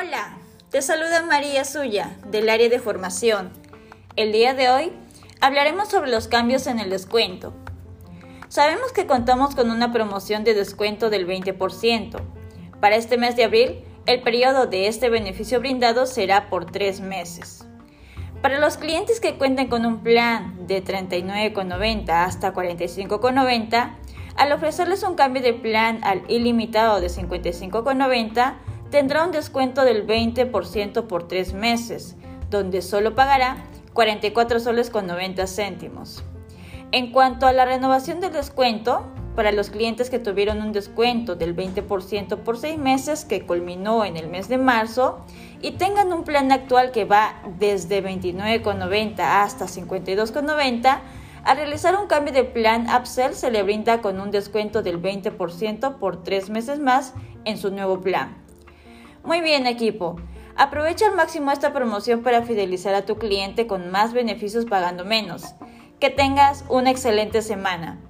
Hola, te saluda María Suya del área de formación. El día de hoy hablaremos sobre los cambios en el descuento. Sabemos que contamos con una promoción de descuento del 20%. Para este mes de abril, el periodo de este beneficio brindado será por tres meses. Para los clientes que cuenten con un plan de 39,90 hasta 45,90, al ofrecerles un cambio de plan al ilimitado de 55,90, tendrá un descuento del 20% por tres meses, donde solo pagará 44 soles con 90 céntimos. En cuanto a la renovación del descuento, para los clientes que tuvieron un descuento del 20% por seis meses que culminó en el mes de marzo y tengan un plan actual que va desde 29,90 hasta 52,90, al realizar un cambio de plan Upsell se le brinda con un descuento del 20% por tres meses más en su nuevo plan. Muy bien equipo, aprovecha al máximo esta promoción para fidelizar a tu cliente con más beneficios pagando menos. Que tengas una excelente semana.